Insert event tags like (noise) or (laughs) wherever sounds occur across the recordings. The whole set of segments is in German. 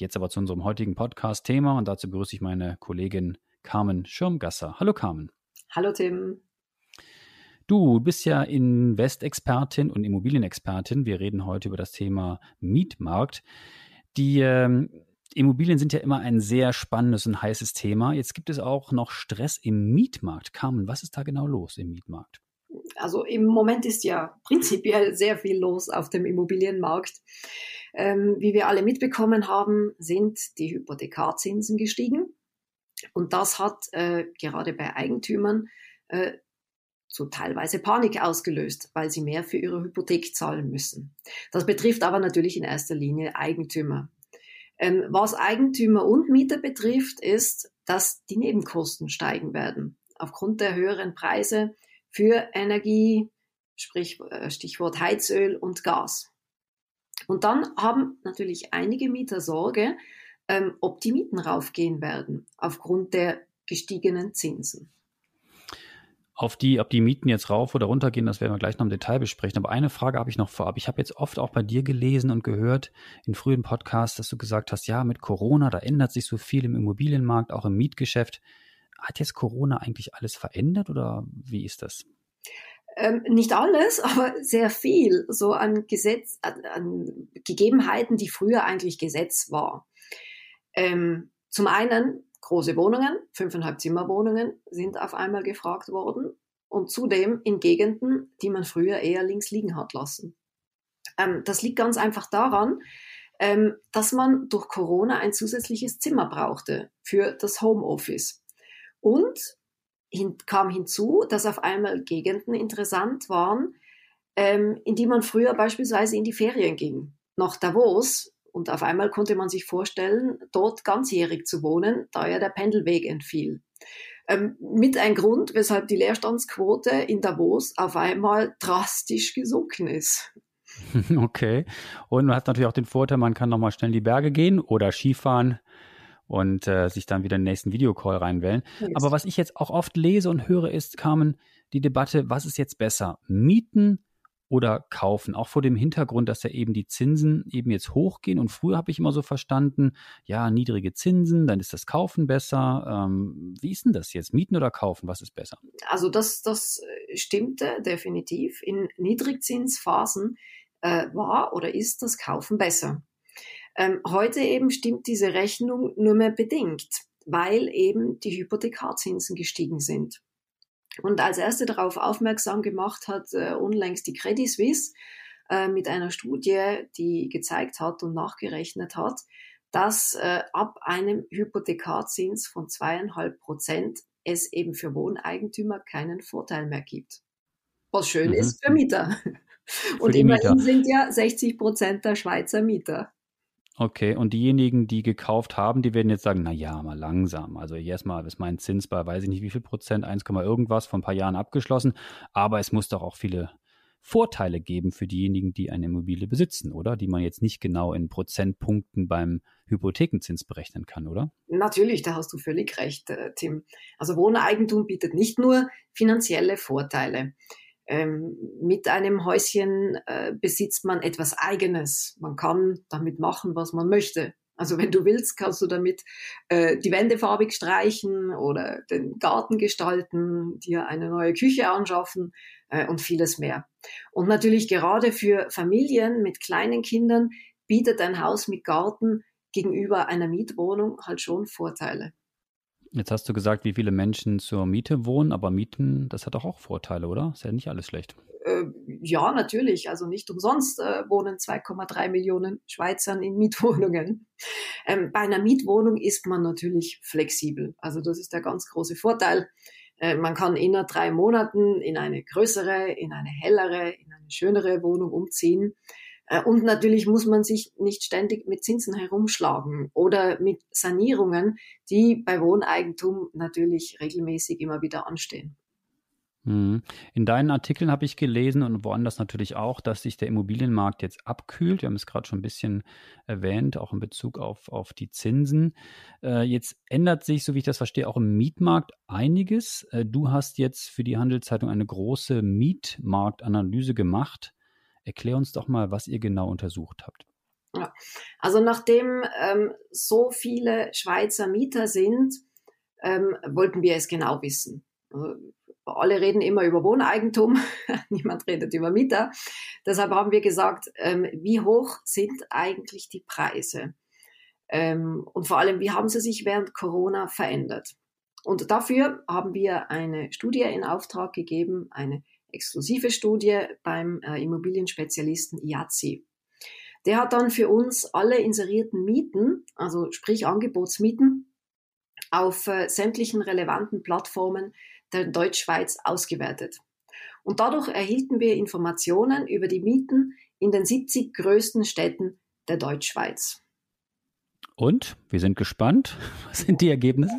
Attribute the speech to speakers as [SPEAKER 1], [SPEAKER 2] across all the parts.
[SPEAKER 1] Jetzt aber zu unserem heutigen Podcast-Thema und dazu begrüße ich meine Kollegin Carmen Schirmgasser. Hallo Carmen.
[SPEAKER 2] Hallo Tim.
[SPEAKER 1] Du bist ja Investexpertin und Immobilienexpertin. Wir reden heute über das Thema Mietmarkt. Die ähm, Immobilien sind ja immer ein sehr spannendes und heißes Thema. Jetzt gibt es auch noch Stress im Mietmarkt. Carmen, was ist da genau los im Mietmarkt?
[SPEAKER 2] Also im Moment ist ja prinzipiell sehr viel los auf dem Immobilienmarkt. Ähm, wie wir alle mitbekommen haben, sind die Hypothekarzinsen gestiegen. Und das hat äh, gerade bei Eigentümern äh, so teilweise Panik ausgelöst, weil sie mehr für ihre Hypothek zahlen müssen. Das betrifft aber natürlich in erster Linie Eigentümer. Ähm, was Eigentümer und Mieter betrifft, ist, dass die Nebenkosten steigen werden. Aufgrund der höheren Preise für Energie, sprich äh, Stichwort Heizöl und Gas. Und dann haben natürlich einige Mieter Sorge, ähm, ob die Mieten raufgehen werden aufgrund der gestiegenen Zinsen.
[SPEAKER 1] Auf die, ob die Mieten jetzt rauf oder runter gehen, das werden wir gleich noch im Detail besprechen. Aber eine Frage habe ich noch vorab. Ich habe jetzt oft auch bei dir gelesen und gehört in frühen Podcasts, dass du gesagt hast, ja, mit Corona, da ändert sich so viel im Immobilienmarkt, auch im Mietgeschäft. Hat jetzt Corona eigentlich alles verändert oder wie ist das?
[SPEAKER 2] Ähm, nicht alles, (laughs) aber sehr viel so an Gesetz, an, an Gegebenheiten, die früher eigentlich Gesetz war. Ähm, zum einen große Wohnungen, fünfeinhalb Zimmerwohnungen sind auf einmal gefragt worden und zudem in Gegenden, die man früher eher links liegen hat lassen. Ähm, das liegt ganz einfach daran, ähm, dass man durch Corona ein zusätzliches Zimmer brauchte für das Homeoffice. Und hin, kam hinzu, dass auf einmal Gegenden interessant waren, ähm, in die man früher beispielsweise in die Ferien ging. Nach Davos. Und auf einmal konnte man sich vorstellen, dort ganzjährig zu wohnen, da ja der Pendelweg entfiel. Ähm, mit ein Grund, weshalb die Leerstandsquote in Davos auf einmal drastisch gesunken ist. (laughs)
[SPEAKER 1] Okay. Und man hat natürlich auch den Vorteil, man kann nochmal schnell in die Berge gehen oder Skifahren und äh, sich dann wieder den nächsten Videocall reinwählen. Yes. Aber was ich jetzt auch oft lese und höre, ist, Carmen, die Debatte, was ist jetzt besser? Mieten oder kaufen? Auch vor dem Hintergrund, dass ja eben die Zinsen eben jetzt hochgehen. Und früher habe ich immer so verstanden, ja, niedrige Zinsen, dann ist das Kaufen besser. Ähm, wie ist denn das jetzt? Mieten oder kaufen? Was ist besser?
[SPEAKER 2] Also das, das äh, stimmte definitiv. In Niedrigzinsphasen äh, war oder ist das Kaufen besser. Ähm, heute eben stimmt diese Rechnung nur mehr bedingt, weil eben die Hypothekarzinsen gestiegen sind. Und als erste darauf aufmerksam gemacht hat äh, unlängst die Credit Suisse äh, mit einer Studie, die gezeigt hat und nachgerechnet hat, dass äh, ab einem Hypothekarzins von zweieinhalb Prozent es eben für Wohneigentümer keinen Vorteil mehr gibt. Was schön mhm. ist für Mieter. Für und immerhin Mieter. sind ja 60 Prozent der Schweizer Mieter.
[SPEAKER 1] Okay, und diejenigen, die gekauft haben, die werden jetzt sagen, na ja, mal langsam. Also erstmal ist mein Zins bei, weiß ich nicht wie viel Prozent, 1, irgendwas vor ein paar Jahren abgeschlossen. Aber es muss doch auch viele Vorteile geben für diejenigen, die eine Immobilie besitzen, oder? Die man jetzt nicht genau in Prozentpunkten beim Hypothekenzins berechnen kann, oder?
[SPEAKER 2] Natürlich, da hast du völlig recht, äh, Tim. Also Wohneigentum bietet nicht nur finanzielle Vorteile. Ähm, mit einem Häuschen äh, besitzt man etwas Eigenes. Man kann damit machen, was man möchte. Also wenn du willst, kannst du damit äh, die Wände farbig streichen oder den Garten gestalten, dir eine neue Küche anschaffen äh, und vieles mehr. Und natürlich gerade für Familien mit kleinen Kindern bietet ein Haus mit Garten gegenüber einer Mietwohnung halt schon Vorteile.
[SPEAKER 1] Jetzt hast du gesagt, wie viele Menschen zur Miete wohnen, aber Mieten, das hat doch auch Vorteile, oder? Ist ja nicht alles schlecht.
[SPEAKER 2] Äh, ja, natürlich. Also nicht umsonst äh, wohnen 2,3 Millionen Schweizern in Mietwohnungen. Ähm, bei einer Mietwohnung ist man natürlich flexibel. Also das ist der ganz große Vorteil. Äh, man kann innerhalb drei Monaten in eine größere, in eine hellere, in eine schönere Wohnung umziehen. Äh, und natürlich muss man sich nicht ständig mit Zinsen herumschlagen oder mit Sanierungen, die bei Wohneigentum natürlich regelmäßig immer wieder anstehen.
[SPEAKER 1] Mhm. In deinen Artikeln habe ich gelesen und woanders natürlich auch, dass sich der Immobilienmarkt jetzt abkühlt. Wir haben es gerade schon ein bisschen erwähnt, auch in Bezug auf, auf die Zinsen. Äh, jetzt ändert sich, so wie ich das verstehe, auch im Mietmarkt einiges. Äh, du hast jetzt für die Handelszeitung eine große Mietmarktanalyse gemacht. Erklär uns doch mal, was ihr genau untersucht habt.
[SPEAKER 2] Ja. Also nachdem ähm, so viele Schweizer Mieter sind, ähm, wollten wir es genau wissen. Also, alle reden immer über Wohneigentum, (laughs) niemand redet über Mieter. Deshalb haben wir gesagt, ähm, wie hoch sind eigentlich die Preise? Ähm, und vor allem, wie haben sie sich während Corona verändert? Und dafür haben wir eine Studie in Auftrag gegeben, eine exklusive Studie beim äh, Immobilienspezialisten IAZI. Der hat dann für uns alle inserierten Mieten, also sprich Angebotsmieten, auf äh, sämtlichen relevanten Plattformen der Deutschschweiz ausgewertet. Und dadurch erhielten wir Informationen über die Mieten in den 70 größten Städten der Deutschschweiz.
[SPEAKER 1] Und wir sind gespannt. (laughs) Was sind die Ergebnisse?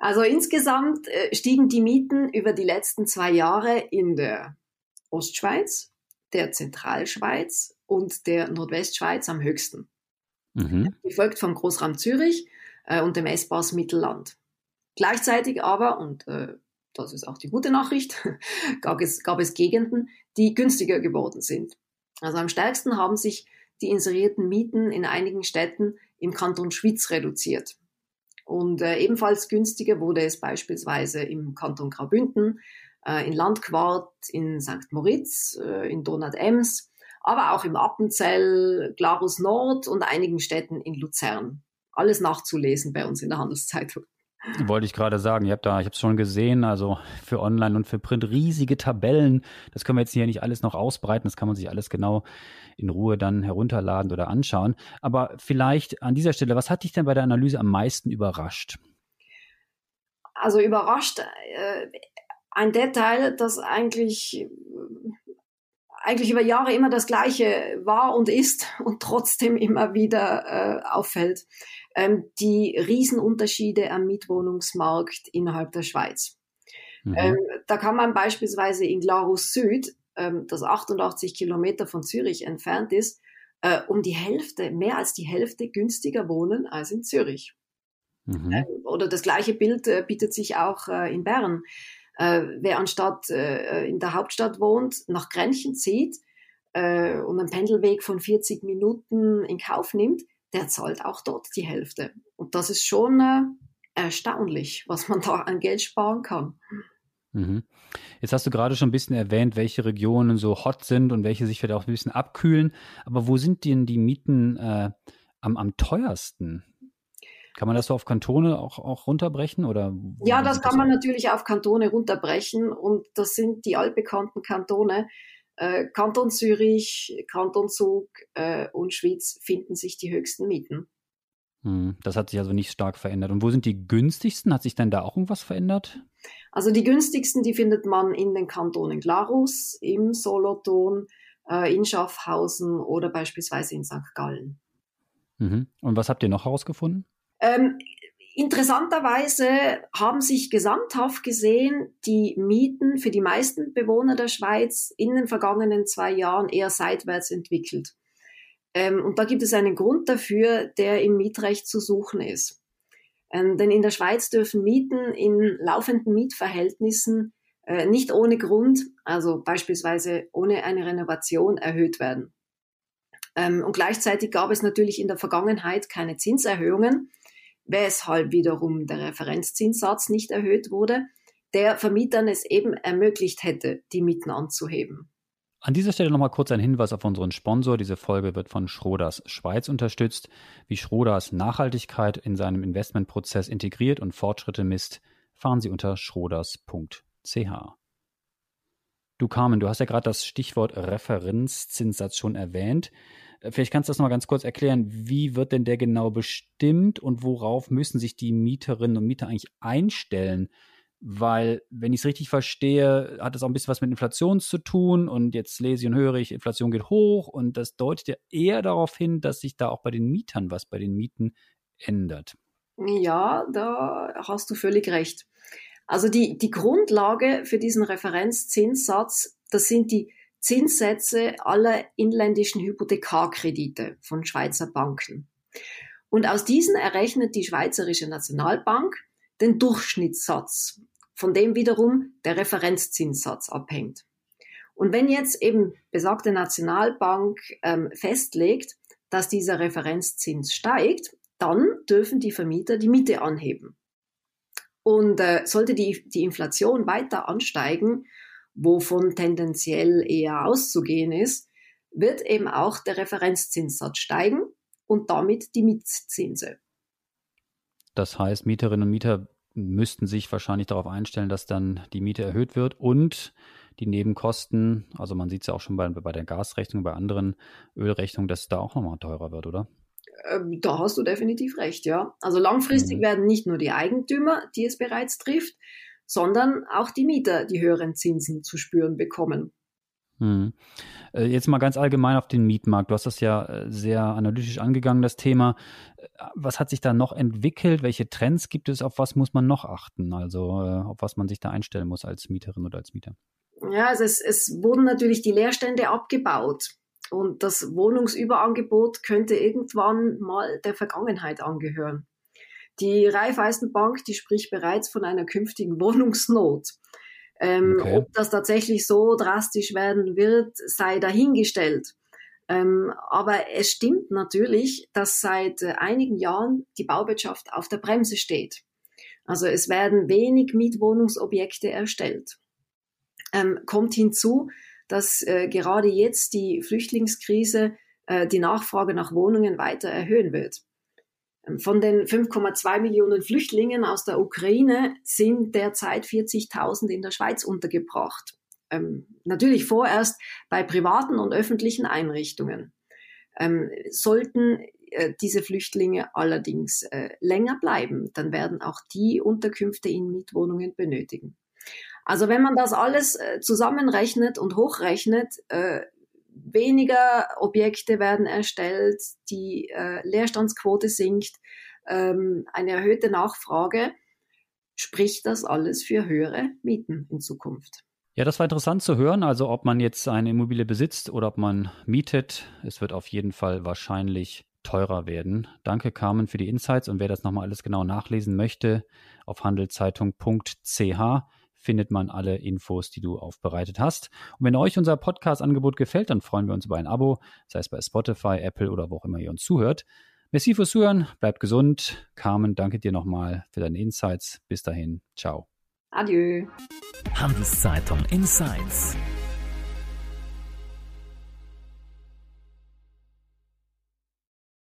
[SPEAKER 2] Also insgesamt äh, stiegen die Mieten über die letzten zwei Jahre in der Ostschweiz, der Zentralschweiz und der Nordwestschweiz am höchsten. Mhm. Gefolgt vom Großraum Zürich äh, und dem S-Bars Mittelland. Gleichzeitig aber, und äh, das ist auch die gute Nachricht, (laughs) gab es, gab es Gegenden, die günstiger geworden sind. Also am stärksten haben sich die inserierten Mieten in einigen Städten im Kanton Schwyz reduziert. Und äh, ebenfalls günstiger wurde es beispielsweise im Kanton Graubünden, äh, in Landquart, in St. Moritz, äh, in Donat-Ems, aber auch im Appenzell, Glarus Nord und einigen Städten in Luzern. Alles nachzulesen bei uns in der Handelszeitung.
[SPEAKER 1] Wollte ich gerade sagen, ihr habt da, ich habe es schon gesehen, also für Online und für Print riesige Tabellen. Das können wir jetzt hier nicht alles noch ausbreiten, das kann man sich alles genau in Ruhe dann herunterladen oder anschauen. Aber vielleicht an dieser Stelle, was hat dich denn bei der Analyse am meisten überrascht?
[SPEAKER 2] Also überrascht äh, ein Detail, das eigentlich eigentlich über Jahre immer das Gleiche war und ist und trotzdem immer wieder äh, auffällt ähm, die Riesenunterschiede am Mietwohnungsmarkt innerhalb der Schweiz. Mhm. Ähm, da kann man beispielsweise in Glarus Süd, ähm, das 88 Kilometer von Zürich entfernt ist, äh, um die Hälfte, mehr als die Hälfte günstiger wohnen als in Zürich. Mhm. Äh, oder das gleiche Bild äh, bietet sich auch äh, in Bern. Äh, wer anstatt äh, in der Hauptstadt wohnt, nach Grenchen zieht und einen Pendelweg von 40 Minuten in Kauf nimmt, der zahlt auch dort die Hälfte. Und das ist schon äh, erstaunlich, was man (laughs) da an Geld sparen kann.
[SPEAKER 1] Mhm. Jetzt hast du gerade schon ein bisschen erwähnt, welche Regionen so hot sind und welche sich vielleicht auch ein bisschen abkühlen. Aber wo sind denn die Mieten äh, am, am teuersten? Kann man das so auf Kantone auch, auch runterbrechen? Oder
[SPEAKER 2] ja, das kann das man natürlich auf Kantone runterbrechen. Und das sind die altbekannten Kantone, äh, Kanton Zürich, Kanton Zug äh, und Schweiz finden sich die höchsten Mieten.
[SPEAKER 1] Hm, das hat sich also nicht stark verändert. Und wo sind die günstigsten? Hat sich denn da auch irgendwas verändert?
[SPEAKER 2] Also die günstigsten, die findet man in den Kantonen Glarus, im Solothurn, äh, in Schaffhausen oder beispielsweise in St. Gallen.
[SPEAKER 1] Mhm. Und was habt ihr noch herausgefunden?
[SPEAKER 2] Ähm, Interessanterweise haben sich gesamthaft gesehen die Mieten für die meisten Bewohner der Schweiz in den vergangenen zwei Jahren eher seitwärts entwickelt. Ähm, und da gibt es einen Grund dafür, der im Mietrecht zu suchen ist. Ähm, denn in der Schweiz dürfen Mieten in laufenden Mietverhältnissen äh, nicht ohne Grund, also beispielsweise ohne eine Renovation, erhöht werden. Ähm, und gleichzeitig gab es natürlich in der Vergangenheit keine Zinserhöhungen weshalb wiederum der Referenzzinssatz nicht erhöht wurde, der Vermietern es eben ermöglicht hätte, die Mieten anzuheben.
[SPEAKER 1] An dieser Stelle nochmal kurz ein Hinweis auf unseren Sponsor. Diese Folge wird von Schroders Schweiz unterstützt. Wie Schroders Nachhaltigkeit in seinem Investmentprozess integriert und Fortschritte misst, fahren Sie unter schroders.ch. Du Carmen, du hast ja gerade das Stichwort Referenzzinssatz schon erwähnt. Äh, vielleicht kannst du das noch mal ganz kurz erklären. Wie wird denn der genau bestimmt und worauf müssen sich die Mieterinnen und Mieter eigentlich einstellen, weil, wenn ich es richtig verstehe, hat es auch ein bisschen was mit Inflation zu tun und jetzt lese ich und höre ich, Inflation geht hoch und das deutet ja eher darauf hin, dass sich da auch bei den Mietern was bei den Mieten ändert.
[SPEAKER 2] Ja, da hast du völlig recht. Also die, die Grundlage für diesen Referenzzinssatz, das sind die Zinssätze aller inländischen Hypothekarkredite von Schweizer Banken. Und aus diesen errechnet die Schweizerische Nationalbank den Durchschnittssatz, von dem wiederum der Referenzzinssatz abhängt. Und wenn jetzt eben besagte Nationalbank ähm, festlegt, dass dieser Referenzzins steigt, dann dürfen die Vermieter die Miete anheben. Und äh, sollte die, die Inflation weiter ansteigen, wovon tendenziell eher auszugehen ist, wird eben auch der Referenzzinssatz steigen und damit die Mietzinse.
[SPEAKER 1] Das heißt, Mieterinnen und Mieter müssten sich wahrscheinlich darauf einstellen, dass dann die Miete erhöht wird und die Nebenkosten, also man sieht es ja auch schon bei, bei der Gasrechnung, bei anderen Ölrechnungen, dass es da auch nochmal teurer wird, oder?
[SPEAKER 2] Ähm, da hast du definitiv recht, ja. Also langfristig mhm. werden nicht nur die Eigentümer, die es bereits trifft, sondern auch die Mieter die höheren Zinsen zu spüren bekommen.
[SPEAKER 1] Hm. Jetzt mal ganz allgemein auf den Mietmarkt. Du hast das ja äh, sehr analytisch angegangen, das Thema. Äh, was hat sich da noch entwickelt? Welche Trends gibt es? Auf was muss man noch achten? Also auf was man sich da einstellen muss als Mieterin oder als Mieter?
[SPEAKER 2] Ja, also es, es wurden natürlich die Leerstände abgebaut. Und das Wohnungsüberangebot könnte irgendwann mal der Vergangenheit angehören. Die Raiffeisenbank, die spricht bereits von einer künftigen (laughs) Wohnungsnot. Ähm, okay. Ob das tatsächlich so drastisch werden wird, sei dahingestellt. Ähm, aber es stimmt natürlich, dass seit äh, einigen Jahren die Bauwirtschaft auf der Bremse steht. Also es werden wenig Mietwohnungsobjekte erstellt. Ähm, kommt hinzu, dass äh, gerade jetzt die Flüchtlingskrise äh, die Nachfrage nach Wohnungen weiter erhöhen wird. Von den 5,2 Millionen Flüchtlingen aus der Ukraine sind derzeit 40.000 in der Schweiz untergebracht. Ähm, natürlich vorerst bei privaten und öffentlichen Einrichtungen. Ähm, sollten äh, diese Flüchtlinge allerdings äh, länger bleiben, dann werden auch die Unterkünfte in Mietwohnungen benötigen. Also wenn man das alles äh, zusammenrechnet und hochrechnet, äh, weniger Objekte werden erstellt, die äh, Leerstandsquote sinkt, ähm, eine erhöhte Nachfrage, spricht das alles für höhere Mieten in Zukunft.
[SPEAKER 1] Ja, das war interessant zu hören. Also ob man jetzt eine Immobilie besitzt oder ob man mietet, es wird auf jeden Fall wahrscheinlich teurer werden. Danke, Carmen, für die Insights. Und wer das nochmal alles genau nachlesen möchte, auf handelszeitung.ch findet man alle Infos, die du aufbereitet hast. Und wenn euch unser Podcast-Angebot gefällt, dann freuen wir uns über ein Abo, sei es bei Spotify, Apple oder wo auch immer ihr uns zuhört. Merci fürs Zuhören, bleibt gesund. Carmen, danke dir nochmal für deine Insights. Bis dahin, ciao.
[SPEAKER 2] Adieu.
[SPEAKER 3] Handelszeitung Insights.